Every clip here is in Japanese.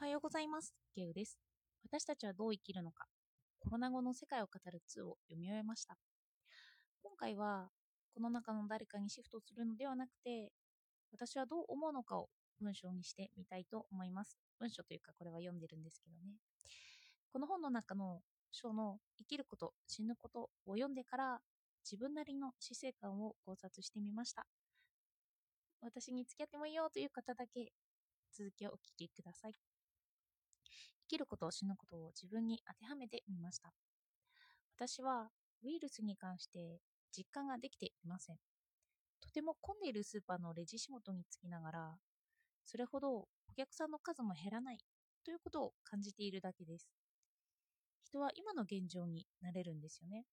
おはようございます。ゲウです。私たちはどう生きるのか。コロナ後の世界を語る2を読み終えました。今回は、この中の誰かにシフトするのではなくて、私はどう思うのかを文章にしてみたいと思います。文章というか、これは読んでるんですけどね。この本の中の章の生きること、死ぬことを読んでから、自分なりの死生観を考察してみました。私に付き合ってもいいよという方だけ続きをお聞きください。きること、死ぬことを自分に当てはめてみました。私はウイルスに関して実感ができていません。とても混んでいるスーパーのレジ仕事につきながら、それほどお客さんの数も減らないということを感じているだけです。人は今の現状になれるんですよね。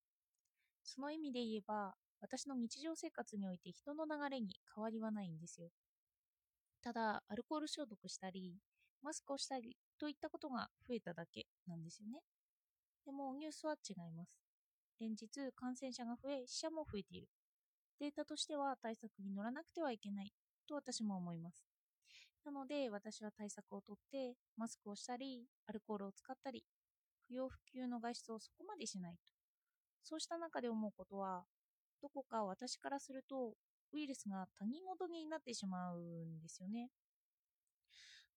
その意味で言えば、私の日常生活において人の流れに変わりはないんですよ。ただ、アルコール消毒したり、マスクをしたりといったことが増えただけなんですよね。でもニュースは違います。連日感染者が増え、死者も増えている。データとしては対策に乗らなくてはいけないと私も思います。なので私は対策をとってマスクをしたり、アルコールを使ったり、不要不急の外出をそこまでしないと。そうした中で思うことは、どこか私からするとウイルスが他人事になってしまうんですよね。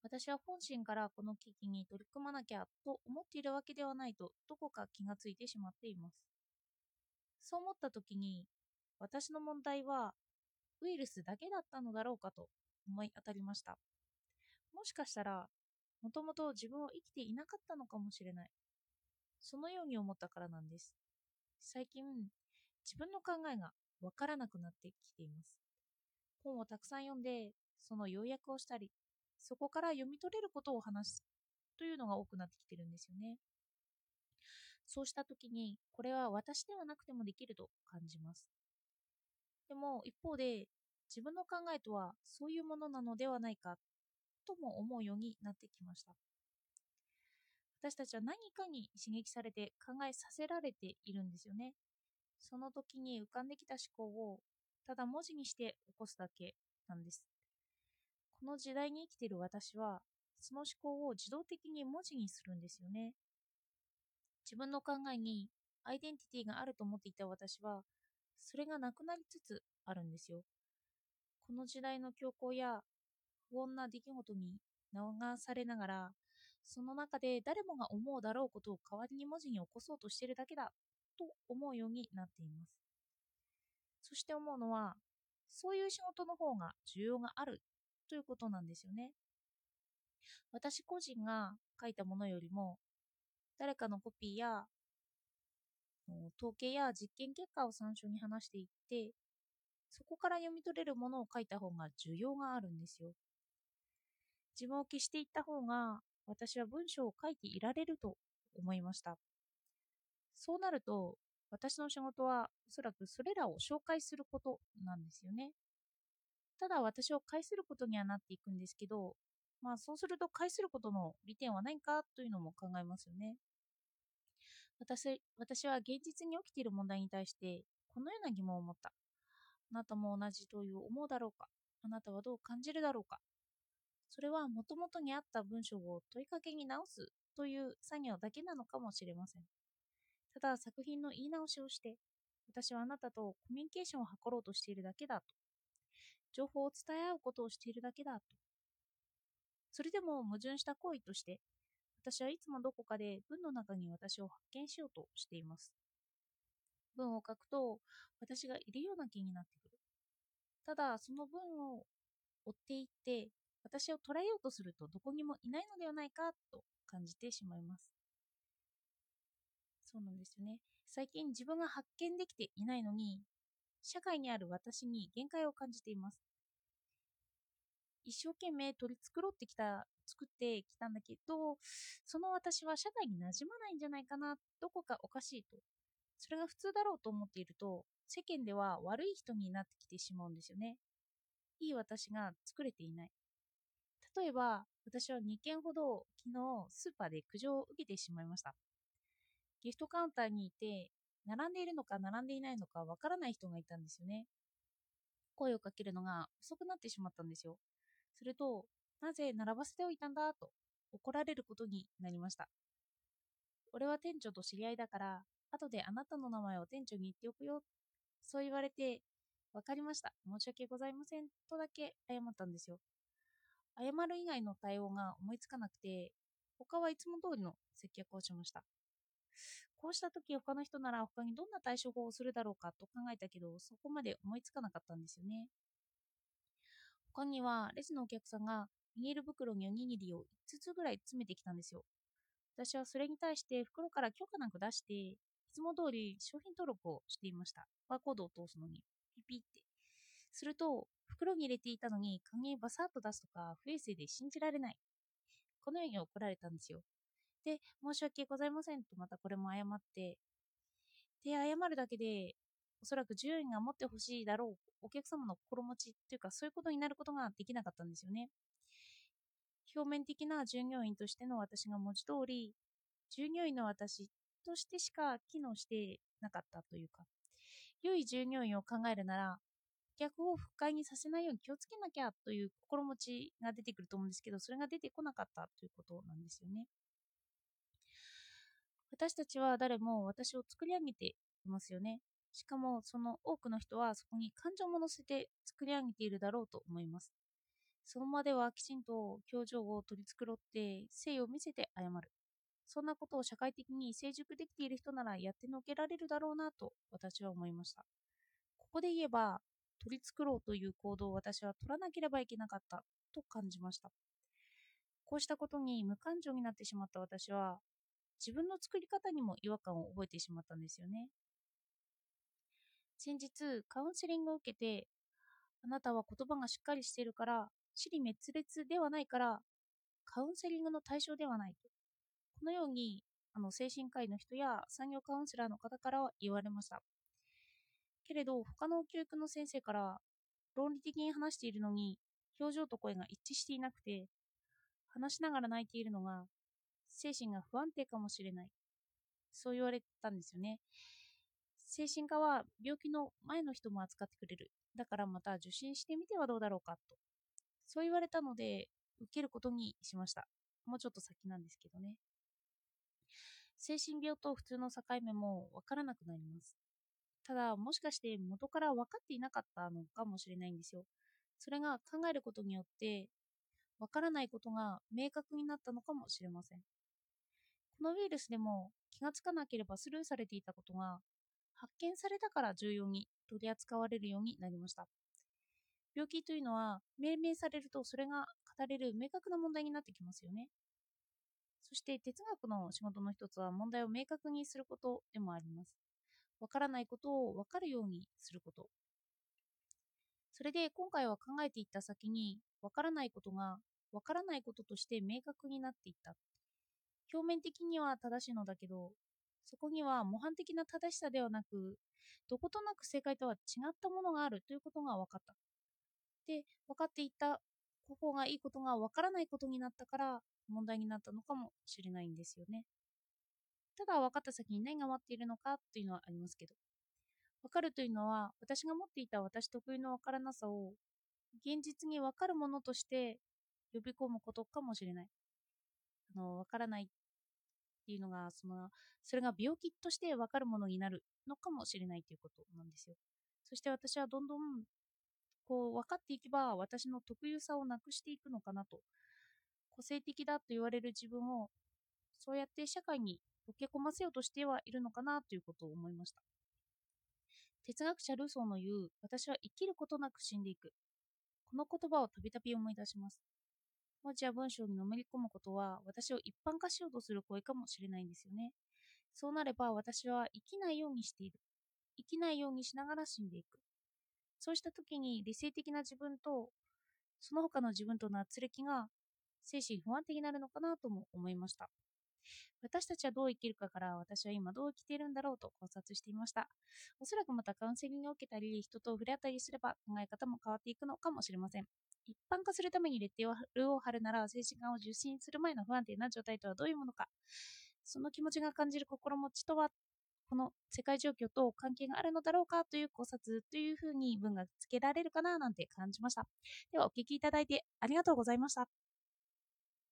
私は本心からこの危機に取り組まなきゃと思っているわけではないとどこか気がついてしまっています。そう思った時に私の問題はウイルスだけだったのだろうかと思い当たりました。もしかしたらもともと自分を生きていなかったのかもしれない。そのように思ったからなんです。最近自分の考えがわからなくなってきています。本をたくさん読んでその要約をしたりそこから読み取れることを話すというのが多くなってきてるんですよね。そうした時に、これは私ではなくてもできると感じます。でも一方で、自分の考えとはそういうものなのではないかとも思うようになってきました。私たちは何かに刺激されて考えさせられているんですよね。その時に浮かんできた思考をただ文字にして起こすだけなんです。この時代に生きている私は、その思考を自動的に文字にするんですよね。自分の考えにアイデンティティがあると思っていた私は、それがなくなりつつあるんですよ。この時代の強行や不穏な出来事に流されながら、その中で誰もが思うだろうことを代わりに文字に起こそうとしているだけだと思うようになっています。そして思うのは、そういう仕事の方が需要があるということなんですよね。私個人が書いたものよりも、誰かのコピーや統計や実験結果を参照に話していって、そこから読み取れるものを書いた方が需要があるんですよ。自分を消していった方が、私は文章を書いていられると思いました。そうなると、私の仕事はおそらくそれらを紹介することなんですよね。ただ私を介することにはなっていくんですけど、まあそうすると介することの利点はないかというのも考えますよね。私私は現実に起きている問題に対してこのような疑問を持った。あなたも同じという思うだろうかあなたはどう感じるだろうかそれはもともとにあった文章を問いかけに直すという作業だけなのかもしれません。ただ作品の言い直しをして私はあなたとコミュニケーションを図ろうとしているだけだと情報を伝え合うことをしているだけだと。それでも矛盾した行為として、私はいつもどこかで文の中に私を発見しようとしています。文を書くと、私がいるような気になってくる。ただ、その文を追っていって、私を捉えようとするとどこにもいないのではないかと感じてしまいます。そうなんですよね。最近自分が発見できていないのに、社会にある私に限界を感じています。一生懸命取り繕ってきた、作ってきたんだけど、その私は社会に馴染まないんじゃないかな、どこかおかしいと。それが普通だろうと思っていると、世間では悪い人になってきてしまうんですよね。いい私が作れていない。例えば、私は2件ほど昨日スーパーで苦情を受けてしまいました。ギフトカウンターにいて、並んでいるのか並んでいないのかわからない人がいたんですよね。声をかけるのが遅くなってしまったんですよ。すると、なぜ並ばせておいたんだ？と怒られることになりました。俺は店長と知り合いだから、後であなたの名前を店長に言っておくよ。そう言われて、わかりました。申し訳ございません。とだけ謝ったんですよ。謝る以外の対応が思いつかなくて、他はいつも通りの接客をしました。こうした時他の人なら他にどんな対処法をするだろうかと考えたけど、そこまで思いつかなかったんですよね。他には、レジのお客さんがビニール袋におにぎりを5つぐらい詰めてきたんですよ。私はそれに対して袋から許可なく出して、いつも通り商品登録をしていました。バーコードを通すのに、ピピって。すると、袋に入れていたのに、鍵バサッと出すとか、不衛生で信じられない。このように怒られたんですよ。で、申し訳ございませんとまたこれも謝って、で、謝るだけで、おそらく従業員が持ってほしいだろう、お客様の心持ちというか、そういうことになることができなかったんですよね。表面的な従業員としての私が文字通り、従業員の私としてしか機能してなかったというか、良い従業員を考えるなら、客を不快にさせないように気をつけなきゃという心持ちが出てくると思うんですけど、それが出てこなかったということなんですよね。私たちは誰も私を作り上げていますよね。しかもその多くの人はそこに感情も乗せて作り上げているだろうと思います。その場ではきちんと表情を取り繕って誠意を見せて謝る。そんなことを社会的に成熟できている人ならやってのけられるだろうなと私は思いました。ここで言えば、取り繕うという行動を私は取らなければいけなかったと感じました。こうしたことに無感情になってしまった私は、自分の作り方にも違和感を覚えてしまったんですよね。先日、カウンセリングを受けて、あなたは言葉がしっかりしているから、死に滅裂ではないから、カウンセリングの対象ではないと。このように、あの精神科医の人や産業カウンセラーの方からは言われました。けれど、他の教育の先生から論理的に話しているのに、表情と声が一致していなくて、話しながら泣いているのが、精神が不安定かもしれない。そう言われたんですよね。精神科は病気の前の人も扱ってくれる。だからまた受診してみてはどうだろうかと。そう言われたので、受けることにしました。もうちょっと先なんですけどね。精神病と普通の境目もわからなくなります。ただ、もしかして元から分かっていなかったのかもしれないんですよ。それが考えることによって、わからないことが明確になったのかもしれません。このウイルスでも気がつかなければスルーされていたことが発見されたから重要に取り扱われるようになりました。病気というのは命名されるとそれが語れる明確な問題になってきますよね。そして哲学の仕事の一つは問題を明確にすることでもあります。わからないことをわかるようにすること。それで今回は考えていった先にわからないことがわからないこととして明確になっていった。表面的には正しいのだけど、そこには模範的な正しさではなく、どことなく正解とは違ったものがあるということが分かった。で、分かっていたここがいいことが分からないことになったから問題になったのかもしれないんですよね。ただ分かった先に何が待っているのかというのはありますけど。分かるというのは私が持っていた私特有の分からなさを現実に分かるものとして呼び込むことかもしれない。あの分からないっていうのがそのそれが病気として分かるものになるのかもしれないということなんですよ。そして私はどんどんこう分かっていけば私の特有さをなくしていくのかなと。個性的だと言われる自分をそうやって社会に溶け込ませようとしてはいるのかなということを思いました。哲学者ルーソーの言う私は生きることなく死んでいく。この言葉をたびたび思い出します。文字や文章にのめり込むことは私を一般化しようとする声かもしれないんですよね。そうなれば私は生きないようにしている。生きないようにしながら死んでいく。そうした時に理性的な自分とその他の自分との圧力が精神不安定になるのかなとも思いました。私たちはどう生きるかから私は今どう生きているんだろうと考察していました。おそらくまたカウンセリングを受けたり、人と触れ合ったりすれば考え方も変わっていくのかもしれません。一般化するためにレッテルを貼るなら、精神科を受診する前の不安定な状態とはどういうものか、その気持ちが感じる心持ちとはこの世界状況と関係があるのだろうかという考察というふうに文がつけられるかななんて感じました。ではお聞きいただいてありがとうございました。